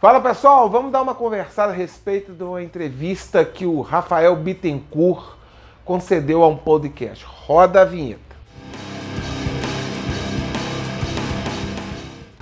Fala pessoal, vamos dar uma conversada a respeito de uma entrevista que o Rafael Bittencourt concedeu a um podcast. Roda a vinheta.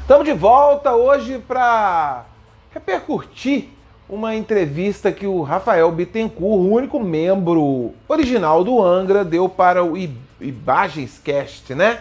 Estamos de volta hoje para repercutir uma entrevista que o Rafael Bittencourt, o único membro original do Angra, deu para o Ibagenscast, né?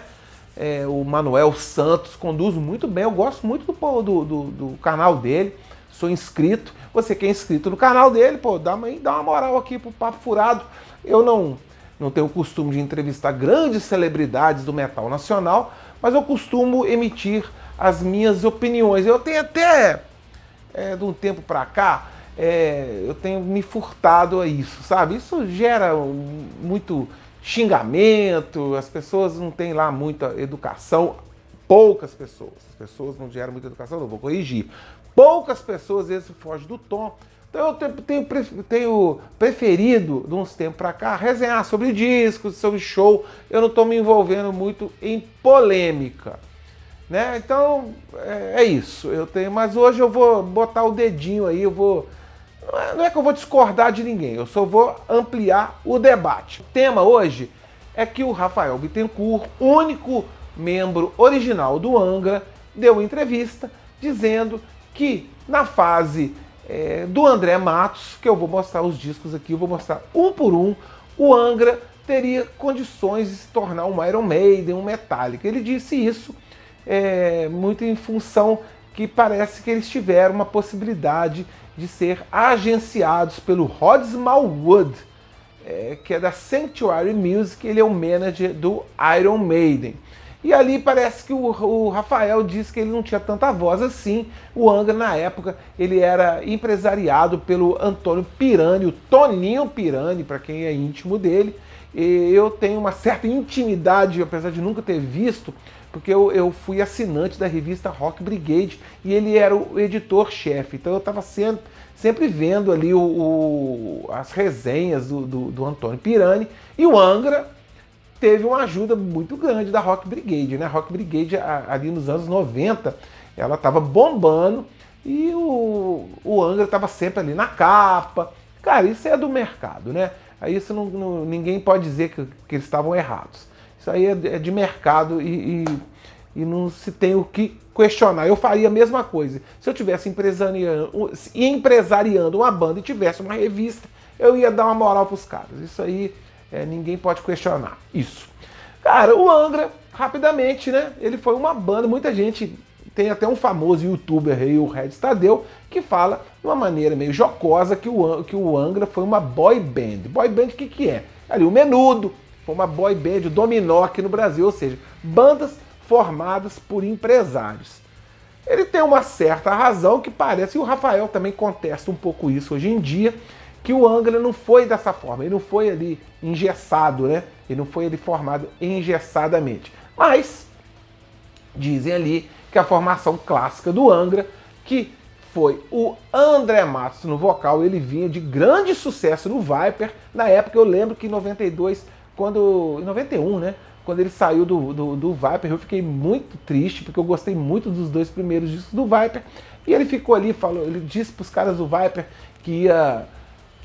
É, o Manuel Santos conduz muito bem. Eu gosto muito do, do, do, do, canal dele. Sou inscrito. Você que é inscrito no canal dele, pô, dá uma, dá uma moral aqui pro Papo Furado. Eu não, não tenho o costume de entrevistar grandes celebridades do metal nacional, mas eu costumo emitir as minhas opiniões. Eu tenho até, é, de um tempo para cá, é, eu tenho me furtado a isso, sabe? Isso gera muito xingamento, as pessoas não têm lá muita educação, poucas pessoas, as pessoas não geram muita educação, não vou corrigir. Poucas pessoas, vezes, fogem do tom. Então eu tenho, tenho preferido, de uns tempos para cá, resenhar sobre discos, sobre show. Eu não estou me envolvendo muito em polêmica. Né? Então é, é isso. Eu tenho, mas hoje eu vou botar o dedinho aí, eu vou não é que eu vou discordar de ninguém, eu só vou ampliar o debate. O tema hoje é que o Rafael Bittencourt, único membro original do Angra, deu entrevista dizendo que na fase é, do André Matos, que eu vou mostrar os discos aqui, eu vou mostrar um por um, o Angra teria condições de se tornar um Iron Maiden, um Metallica. Ele disse isso é, muito em função que parece que eles tiveram uma possibilidade de ser agenciados pelo Rod Smallwood, é, que é da Sanctuary Music, ele é o manager do Iron Maiden. E ali parece que o, o, Rafael disse que ele não tinha tanta voz assim. O Angra, na época, ele era empresariado pelo Antônio Pirani, o Toninho Pirani, para quem é íntimo dele. E eu tenho uma certa intimidade, apesar de nunca ter visto, porque eu, eu fui assinante da revista Rock Brigade e ele era o editor-chefe. Então eu estava sempre, sempre vendo ali o, o, as resenhas do, do, do, Antônio Pirani e o Angra teve uma ajuda muito grande da Rock Brigade. Né? A Rock Brigade ali nos anos 90 ela estava bombando e o, o Angra estava sempre ali na capa. Cara, isso é do mercado, né? Isso não, não ninguém pode dizer que, que eles estavam errados. Isso aí é, é de mercado e, e, e, não se tem o que questionar. Eu faria a mesma coisa. Se eu tivesse empresariando, uma banda e tivesse uma revista, eu ia dar uma moral para os caras. Isso aí é, ninguém pode questionar. Isso. Cara, o Angra, rapidamente, né? Ele foi uma banda, muita gente tem até um famoso youtuber aí, o Red Stadeu, que fala de uma maneira meio jocosa que o, que o Angra foi uma boy band. Boy band o que, que é? Ali o Menudo, foi uma boy band, o dominó aqui no Brasil, ou seja, bandas formadas por empresários. Ele tem uma certa razão que parece, e o Rafael também contesta um pouco isso hoje em dia, que o Angra não foi dessa forma, ele não foi ali engessado, né? Ele não foi ali formado engessadamente. Mas dizem ali que a formação clássica do Angra, que foi o André Matos no vocal, ele vinha de grande sucesso no Viper. Na época eu lembro que em 92 quando. Em 91, né? Quando ele saiu do, do, do, Viper, eu fiquei muito triste, porque eu gostei muito dos dois primeiros discos do Viper. E ele ficou ali, falou, ele disse para os caras do Viper que ia,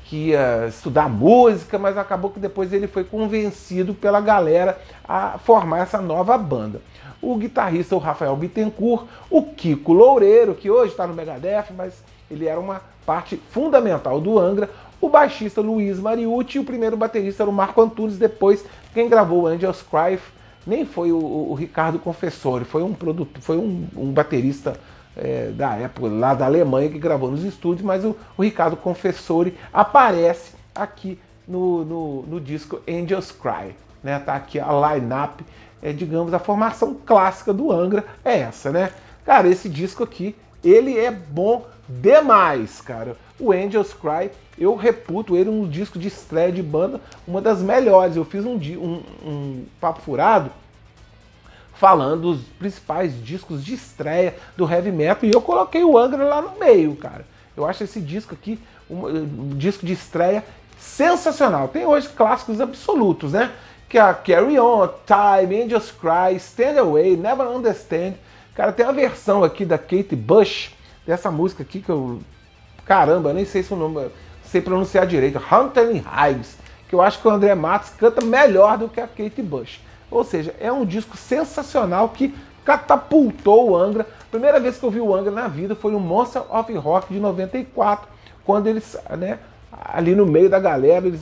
que ia estudar música, mas acabou que depois ele foi convencido pela galera a formar essa nova banda. O guitarrista o Rafael Bittencourt, o Kiko Loureiro, que hoje está no Megadeth, mas ele era uma parte fundamental do Angra, o baixista Luiz Mariucci e o primeiro baterista era o Marco Antunes. Depois, quem gravou Angels Cry nem foi o, o Ricardo Confessori, foi um produto, foi um, um baterista é, da época lá da Alemanha que gravou nos estúdios, mas o, o Ricardo Confessori aparece aqui no, no, no, disco Angels Cry. Né? Tá aqui a line-up, é, digamos, a formação clássica do Angra é essa, né? Cara, esse disco aqui, ele é bom demais, cara. O Angels Cry, eu reputo ele um disco de estreia de banda, uma das melhores. Eu fiz um, um, um papo furado falando dos principais discos de estreia do heavy metal e eu coloquei o Angra lá no meio, cara. Eu acho esse disco aqui um, um disco de estreia sensacional. Tem hoje clássicos absolutos, né? Que é a Carry On, Time, Angels Cry, Stand Away, Never Understand. Cara, tem a versão aqui da Kate Bush dessa música aqui que eu. Caramba, nem sei se o nome. sei pronunciar direito. Hunter Hives. Que eu acho que o André Matos canta melhor do que a Kate Bush. Ou seja, é um disco sensacional que catapultou o Angra. Primeira vez que eu vi o Angra na vida foi no Monster of Rock de 94, quando eles, né, ali no meio da galera, eles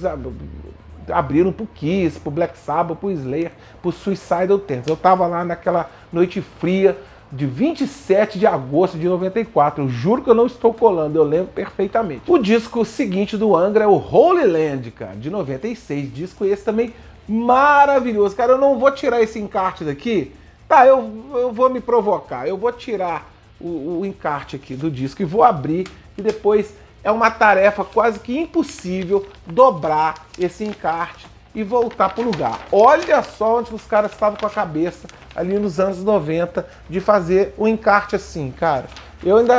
abriram pro Kiss, pro Black Sabbath, pro Slayer, pro Suicidal Tendencies. Eu tava lá naquela noite fria de 27 de agosto de 94. Eu juro que eu não estou colando, eu lembro perfeitamente. O disco seguinte do Angra é o Holy Land, cara, de 96. Disco esse também maravilhoso. Cara, eu não vou tirar esse encarte daqui. Tá, eu, eu vou me provocar. Eu vou tirar o, o encarte aqui do disco e vou abrir e depois é uma tarefa quase que impossível dobrar esse encarte e voltar para o lugar. Olha só onde os caras estavam com a cabeça ali nos anos 90 de fazer o um encarte assim, cara. Eu ainda,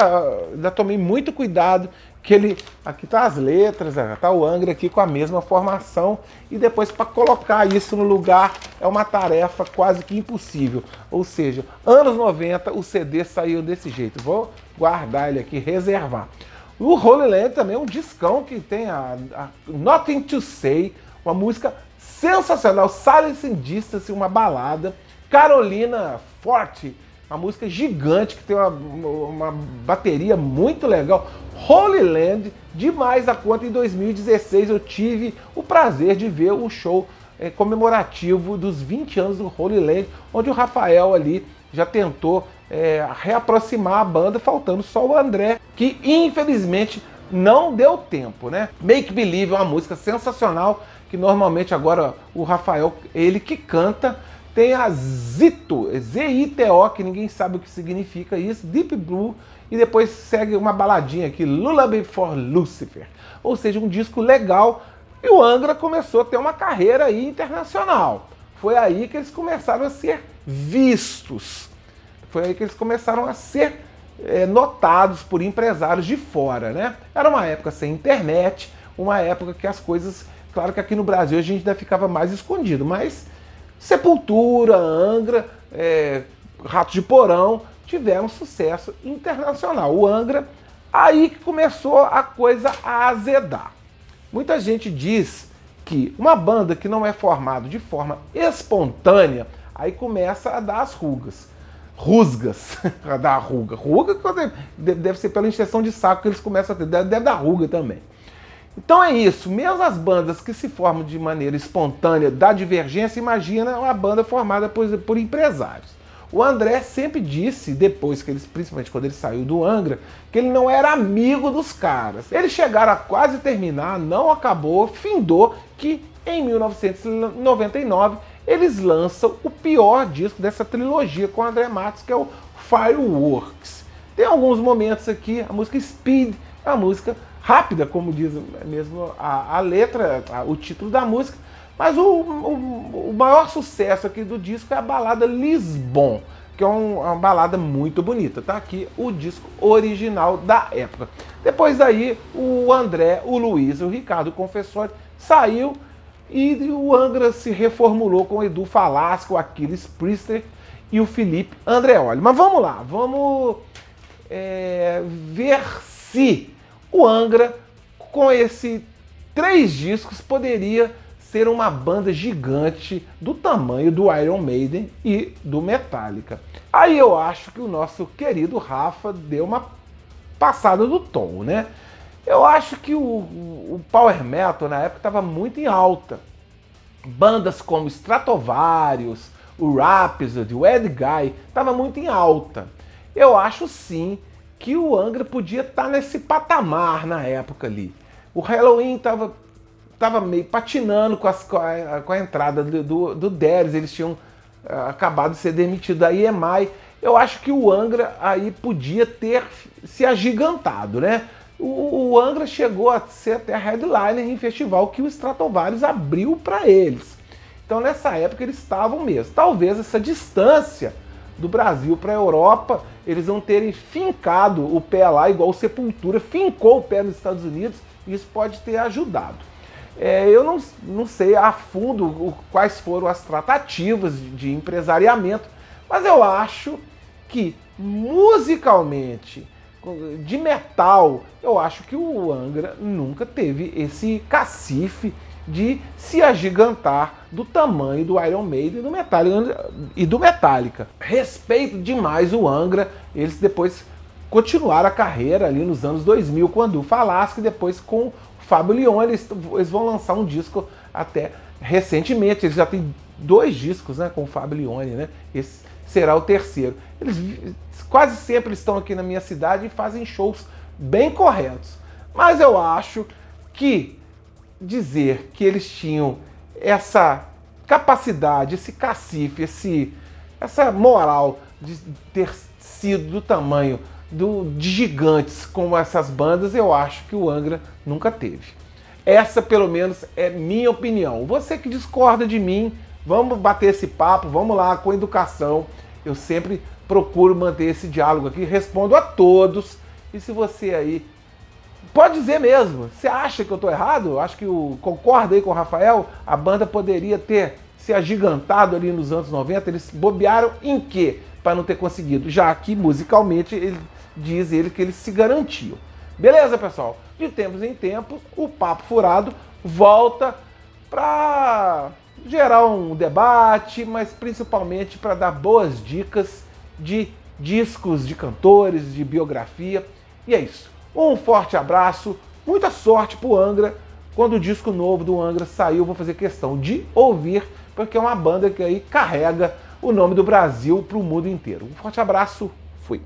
ainda tomei muito cuidado que ele aqui tá as letras, tá o Angra aqui com a mesma formação e depois para colocar isso no lugar é uma tarefa quase que impossível. Ou seja, anos 90 o CD saiu desse jeito. Vou guardar ele aqui, reservar. O Holy Land também é um discão que tem a, a Nothing to Say, uma música sensacional, Silence in Distance, uma balada. Carolina Forte, uma música gigante que tem uma, uma bateria muito legal. Holy Land, demais a conta. Em 2016 eu tive o prazer de ver o show é, comemorativo dos 20 anos do Holy Land, onde o Rafael ali já tentou é, reaproximar a banda, faltando só o André, que infelizmente não deu tempo, né? Make Believe é uma música sensacional que normalmente agora o Rafael, ele que canta, tem a Zito, Z-I-T-O, que ninguém sabe o que significa isso, Deep Blue, e depois segue uma baladinha aqui, Lullaby for Lucifer. Ou seja, um disco legal. E o Angra começou a ter uma carreira aí internacional. Foi aí que eles começaram a ser vistos. Foi aí que eles começaram a ser é, notados por empresários de fora, né? Era uma época sem internet, uma época que as coisas, claro que aqui no Brasil a gente ainda ficava mais escondido, mas Sepultura, Angra, é, Ratos de Porão tiveram sucesso internacional. O Angra, aí que começou a coisa a azedar. Muita gente diz que uma banda que não é formada de forma espontânea, aí começa a dar as rugas rusgas a dar ruga. Ruga deve ser pela injeção de saco que eles começam a ter, deve dar ruga também. Então é isso, mesmo as bandas que se formam de maneira espontânea da divergência, imagina uma banda formada por, por empresários. O André sempre disse, depois que ele, principalmente quando ele saiu do Angra, que ele não era amigo dos caras. Eles chegaram a quase terminar, não acabou, findou que em 1999 eles lançam o pior disco dessa trilogia com o André Matos, que é o Fireworks. Tem alguns momentos aqui, a música Speed uma música rápida, como diz mesmo a, a letra, a, o título da música, mas o, o, o, maior sucesso aqui do disco é a balada Lisbon, que é um, uma balada muito bonita. Tá aqui o disco original da época. Depois daí, o André, o Luiz, o Ricardo Confessori saiu e o Angra se reformulou com o Edu Falasco, o Aquiles Priester e o Felipe Andreoli. Mas vamos lá, vamos é, ver se o Angra, com esses três discos, poderia ser uma banda gigante do tamanho do Iron Maiden e do Metallica. Aí eu acho que o nosso querido Rafa deu uma passada do tom, né? Eu acho que o, o Power Metal na época estava muito em alta. Bandas como Stratovarius, o Rhapsody, o Ed Guy, estava muito em alta. Eu acho sim que o Angra podia estar tá nesse patamar na época ali. O Halloween estava tava meio patinando com, as, com, a, com a entrada do, do, Deres, eles tinham uh, acabado de ser demitidos da EMI. Eu acho que o Angra aí podia ter se agigantado, né? o, o Angra chegou a ser até headliner em festival que o Stratovarius abriu para eles. Então nessa época eles estavam mesmo. Talvez essa distância do Brasil para a Europa, eles não terem fincado o pé lá, igual o Sepultura fincou o pé nos Estados Unidos, isso pode ter ajudado. É, eu não, não sei a fundo quais foram as tratativas de, de empresariamento, mas eu acho que musicalmente de metal, eu acho que o Angra nunca teve esse cacife de se agigantar do tamanho do Iron Maiden e do Metallica. E do Metallica. Respeito demais o Angra, eles depois continuaram a carreira ali nos anos 2000 quando o e depois com o Fábio Leon eles, eles vão lançar um disco até recentemente, eles já têm dois discos né, com o Fábio Leone, né? Esse será o terceiro. Eles quase sempre estão aqui na minha cidade e fazem shows bem corretos. Mas eu acho que dizer que eles tinham essa capacidade, esse cacife, esse, essa moral de ter sido do tamanho do, de gigantes como essas bandas, eu acho que o Angra nunca teve. Essa, pelo menos, é minha opinião. Você que discorda de mim, vamos bater esse papo, vamos lá com educação. Eu sempre procuro manter esse diálogo aqui, respondo a todos. E se você aí pode dizer mesmo, você acha que eu estou errado? Acho que o concorda aí com o Rafael, a banda poderia ter se agigantado ali nos anos 90, eles bobearam em quê? Para não ter conseguido, já que musicalmente ele diz ele que eles se garantiam. Beleza, pessoal? De tempos em tempos, o papo furado volta para gerar um debate, mas principalmente para dar boas dicas de discos, de cantores, de biografia. E é isso. Um forte abraço, muita sorte pro Angra. Quando o disco novo do Angra sair, eu vou fazer questão de ouvir, porque é uma banda que aí carrega o nome do Brasil para o mundo inteiro. Um forte abraço, fui.